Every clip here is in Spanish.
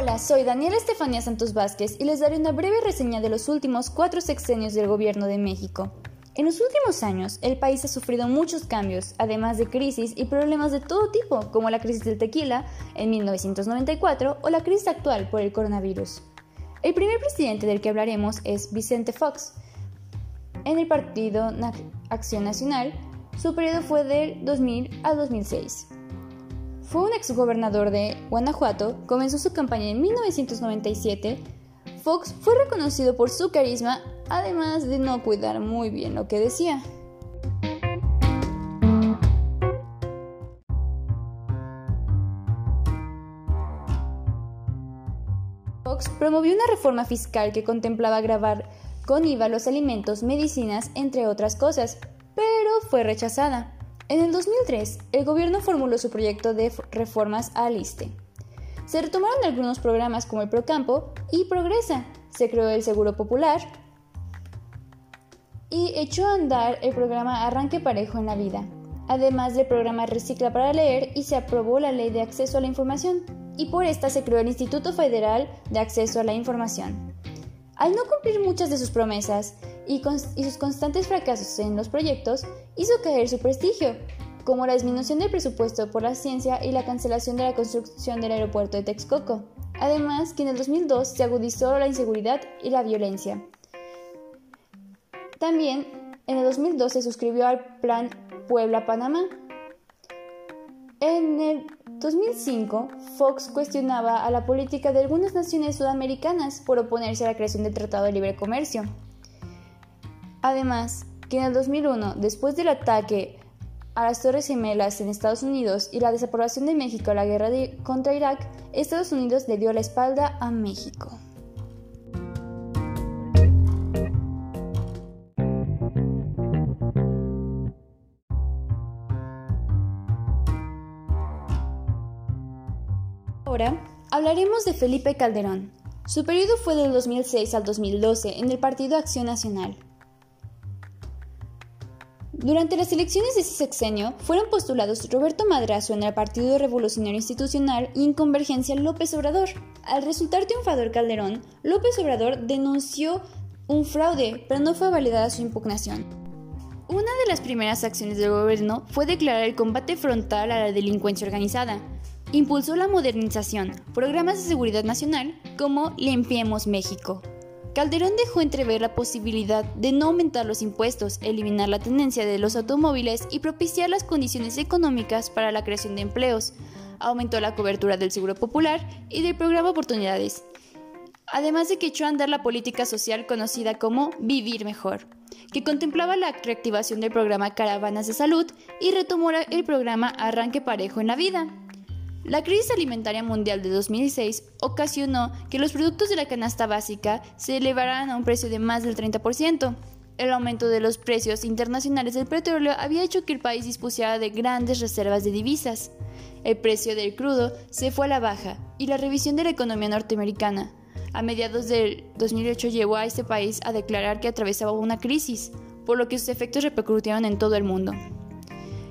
Hola, soy Daniela Estefanía Santos Vázquez y les daré una breve reseña de los últimos cuatro sexenios del Gobierno de México. En los últimos años, el país ha sufrido muchos cambios, además de crisis y problemas de todo tipo, como la crisis del tequila en 1994 o la crisis actual por el coronavirus. El primer presidente del que hablaremos es Vicente Fox. En el Partido Acción Nacional, su periodo fue del 2000 al 2006. Fue un exgobernador de Guanajuato, comenzó su campaña en 1997. Fox fue reconocido por su carisma, además de no cuidar muy bien lo que decía. Fox promovió una reforma fiscal que contemplaba grabar con IVA los alimentos, medicinas, entre otras cosas, pero fue rechazada. En el 2003, el gobierno formuló su proyecto de reformas al ISTE. Se retomaron algunos programas como el Procampo y Progresa. Se creó el Seguro Popular y echó a andar el programa Arranque Parejo en la Vida, además del programa Recicla para Leer y se aprobó la Ley de Acceso a la Información y por esta se creó el Instituto Federal de Acceso a la Información. Al no cumplir muchas de sus promesas y, sus constantes fracasos en los proyectos, hizo caer su prestigio, como la disminución del presupuesto por la ciencia y la cancelación de la construcción del aeropuerto de Texcoco. Además, que en el 2002 se agudizó la inseguridad y la violencia. También, en el 2002 se suscribió al Plan Puebla-Panamá. En el 2005, Fox cuestionaba a la política de algunas naciones sudamericanas por oponerse a la creación del Tratado de Libre Comercio. Además, que en el 2001, después del ataque a las Torres Gemelas en Estados Unidos y la desaprobación de México a la guerra contra Irak, Estados Unidos le dio la espalda a México. Ahora hablaremos de Felipe Calderón. Su periodo fue del 2006 al 2012 en el Partido Acción Nacional. Durante las elecciones de ese sexenio fueron postulados Roberto Madrazo en el Partido Revolucionario Institucional y en Convergencia López Obrador. Al resultar triunfador Calderón, López Obrador denunció un fraude, pero no fue validada su impugnación. Una de las primeras acciones del gobierno fue declarar el combate frontal a la delincuencia organizada. Impulsó la modernización, programas de seguridad nacional como Limpiemos México, Calderón dejó entrever la posibilidad de no aumentar los impuestos, eliminar la tendencia de los automóviles y propiciar las condiciones económicas para la creación de empleos. Aumentó la cobertura del Seguro Popular y del programa Oportunidades. Además de que echó a andar la política social conocida como Vivir Mejor, que contemplaba la reactivación del programa Caravanas de Salud y retomó el programa Arranque Parejo en la Vida. La crisis alimentaria mundial de 2006 ocasionó que los productos de la canasta básica se elevaran a un precio de más del 30%. El aumento de los precios internacionales del petróleo había hecho que el país dispusiera de grandes reservas de divisas. El precio del crudo se fue a la baja y la revisión de la economía norteamericana a mediados del 2008 llevó a este país a declarar que atravesaba una crisis, por lo que sus efectos repercutieron en todo el mundo.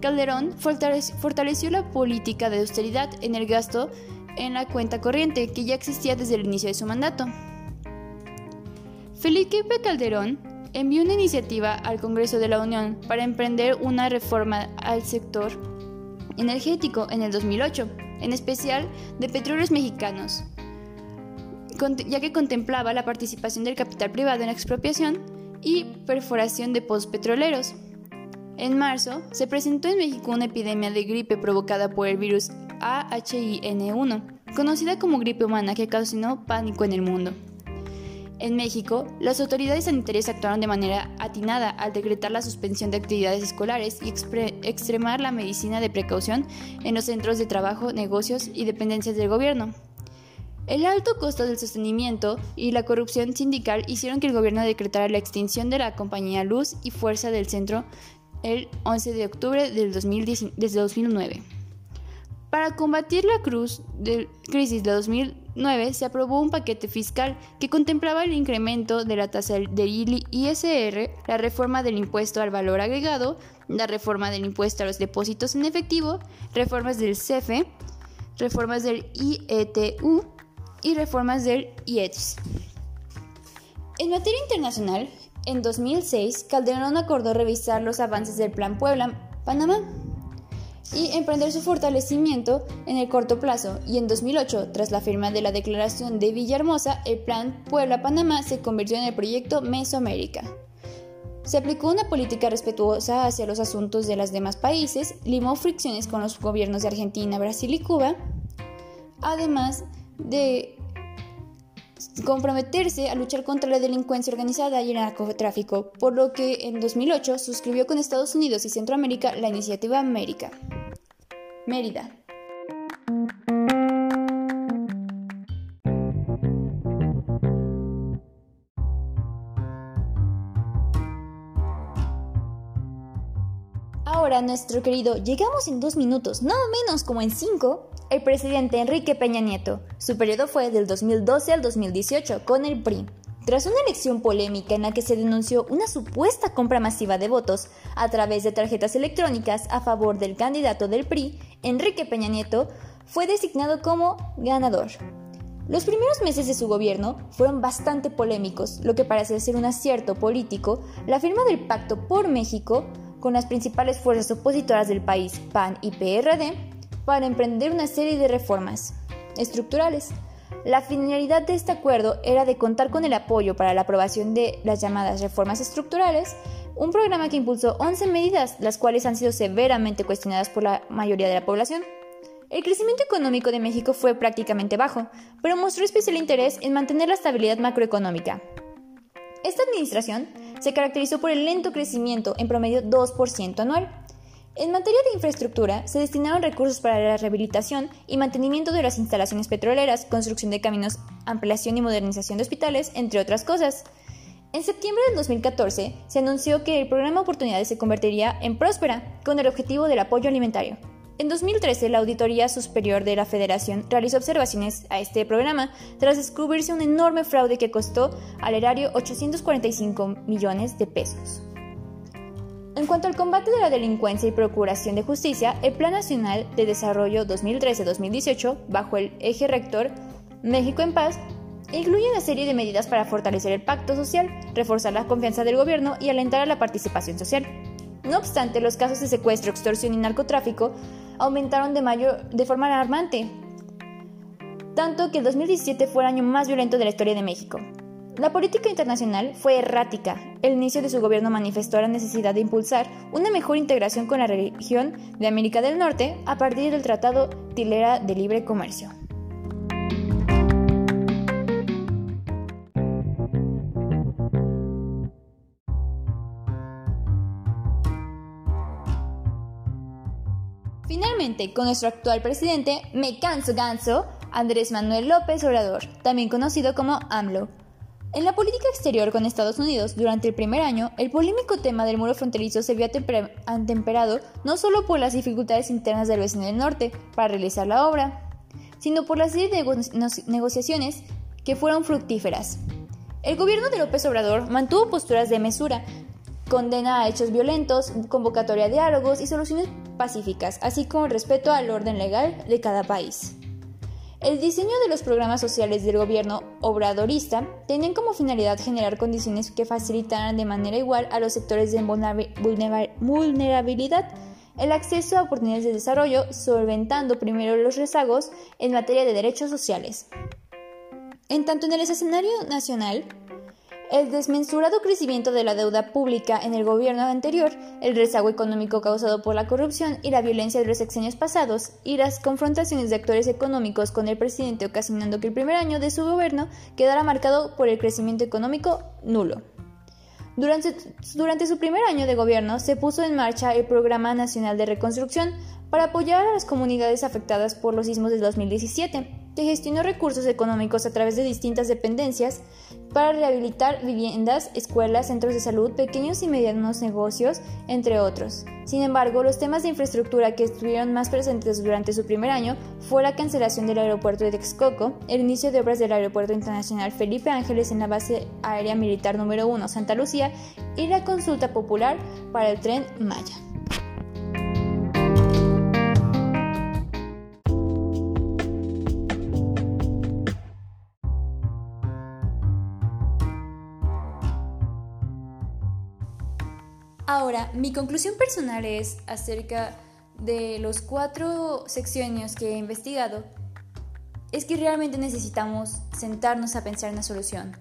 Calderón fortaleció la política de austeridad en el gasto en la cuenta corriente que ya existía desde el inicio de su mandato. Felipe Calderón envió una iniciativa al Congreso de la Unión para emprender una reforma al sector energético en el 2008, en especial de petróleos mexicanos, ya que contemplaba la participación del capital privado en la expropiación y perforación de pozos petroleros. En marzo, se presentó en México una epidemia de gripe provocada por el virus AHIN1, conocida como gripe humana que causó pánico en el mundo. En México, las autoridades sanitarias actuaron de manera atinada al decretar la suspensión de actividades escolares y extremar la medicina de precaución en los centros de trabajo, negocios y dependencias del gobierno. El alto costo del sostenimiento y la corrupción sindical hicieron que el gobierno decretara la extinción de la compañía Luz y Fuerza del Centro el 11 de octubre del 2010, desde 2009. Para combatir la cruz de crisis de 2009 se aprobó un paquete fiscal que contemplaba el incremento de la tasa del ISR, la reforma del impuesto al valor agregado, la reforma del impuesto a los depósitos en efectivo, reformas del CEFE, reformas del IETU, y reformas del IEDS. En materia internacional, en 2006, Calderón acordó revisar los avances del Plan Puebla-Panamá y emprender su fortalecimiento en el corto plazo. Y en 2008, tras la firma de la Declaración de Villahermosa, el Plan Puebla-Panamá se convirtió en el proyecto Mesoamérica. Se aplicó una política respetuosa hacia los asuntos de los demás países, limó fricciones con los gobiernos de Argentina, Brasil y Cuba, además de comprometerse a luchar contra la delincuencia organizada y el narcotráfico, por lo que en 2008 suscribió con Estados Unidos y Centroamérica la iniciativa América. Mérida. Ahora, nuestro querido, llegamos en dos minutos, nada menos como en cinco, el presidente Enrique Peña Nieto. Su periodo fue del 2012 al 2018 con el PRI. Tras una elección polémica en la que se denunció una supuesta compra masiva de votos a través de tarjetas electrónicas a favor del candidato del PRI, Enrique Peña Nieto fue designado como ganador. Los primeros meses de su gobierno fueron bastante polémicos, lo que parece ser un acierto político, la firma del Pacto por México con las principales fuerzas opositoras del país, PAN y PRD, para emprender una serie de reformas estructurales. La finalidad de este acuerdo era de contar con el apoyo para la aprobación de las llamadas reformas estructurales, un programa que impulsó 11 medidas, las cuales han sido severamente cuestionadas por la mayoría de la población. El crecimiento económico de México fue prácticamente bajo, pero mostró especial interés en mantener la estabilidad macroeconómica. Esta administración se caracterizó por el lento crecimiento, en promedio 2% anual. En materia de infraestructura, se destinaron recursos para la rehabilitación y mantenimiento de las instalaciones petroleras, construcción de caminos, ampliación y modernización de hospitales, entre otras cosas. En septiembre del 2014 se anunció que el programa Oportunidades se convertiría en Próspera, con el objetivo del apoyo alimentario. En 2013, la Auditoría Superior de la Federación realizó observaciones a este programa tras descubrirse un enorme fraude que costó al erario 845 millones de pesos. En cuanto al combate de la delincuencia y procuración de justicia, el Plan Nacional de Desarrollo 2013-2018, bajo el eje rector México en Paz, incluye una serie de medidas para fortalecer el pacto social, reforzar la confianza del gobierno y alentar a la participación social. No obstante, los casos de secuestro, extorsión y narcotráfico aumentaron de, mayor, de forma alarmante, tanto que el 2017 fue el año más violento de la historia de México. La política internacional fue errática. El inicio de su gobierno manifestó la necesidad de impulsar una mejor integración con la región de América del Norte a partir del Tratado Tilera de Libre Comercio. Finalmente, con nuestro actual presidente, me canso ganso, Andrés Manuel López Obrador, también conocido como AMLO. En la política exterior con Estados Unidos, durante el primer año, el polémico tema del muro fronterizo se vio atemperado no solo por las dificultades internas del vecino del norte para realizar la obra, sino por la serie de negociaciones que fueron fructíferas. El gobierno de López Obrador mantuvo posturas de mesura, condena a hechos violentos, convocatoria a diálogos y soluciones pacíficas, así como el respeto al orden legal de cada país. El diseño de los programas sociales del gobierno obradorista tenían como finalidad generar condiciones que facilitaran de manera igual a los sectores de vulnerabilidad el acceso a oportunidades de desarrollo, solventando primero los rezagos en materia de derechos sociales. En tanto en el escenario nacional, el desmensurado crecimiento de la deuda pública en el gobierno anterior, el rezago económico causado por la corrupción y la violencia de los sexenios pasados, y las confrontaciones de actores económicos con el presidente ocasionando que el primer año de su gobierno quedara marcado por el crecimiento económico nulo. Durante, durante, su primer año de gobierno se puso en marcha el Programa Nacional de Reconstrucción para apoyar a las comunidades afectadas por los sismos del 2017 que gestionó recursos económicos a través de distintas dependencias para rehabilitar viviendas, escuelas, centros de salud, pequeños y medianos negocios, entre otros. Sin embargo, los temas de infraestructura que estuvieron más presentes durante su primer año fue la cancelación del aeropuerto de Texcoco, el inicio de obras del Aeropuerto Internacional Felipe Ángeles en la base aérea militar número 1 Santa Lucía y la consulta popular para el tren Maya. Ahora, mi conclusión personal es acerca de los cuatro secciones que he investigado, es que realmente necesitamos sentarnos a pensar en una solución.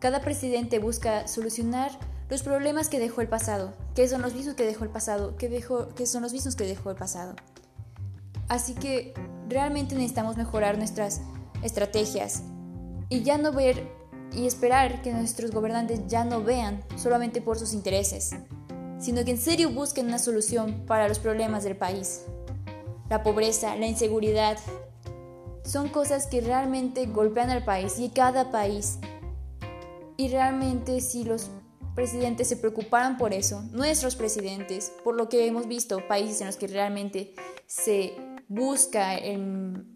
Cada presidente busca solucionar los problemas que dejó el pasado, que son los mismos que dejó el pasado, que, dejó, que son los mismos que dejó el pasado. Así que realmente necesitamos mejorar nuestras estrategias y ya no ver y esperar que nuestros gobernantes ya no vean solamente por sus intereses, sino que en serio busquen una solución para los problemas del país. La pobreza, la inseguridad, son cosas que realmente golpean al país y cada país. Y realmente si los presidentes se preocuparan por eso, nuestros presidentes, por lo que hemos visto, países en los que realmente se busca el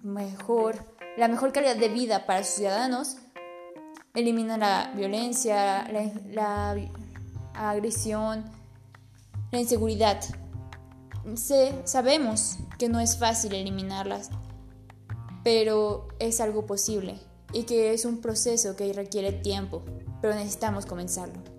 mejor, la mejor calidad de vida para sus ciudadanos, elimina la violencia, la, agresión, la inseguridad. sabemos que no es fácil eliminarlas, pero es algo posible y que es un proceso que requiere tiempo, pero necesitamos comenzarlo.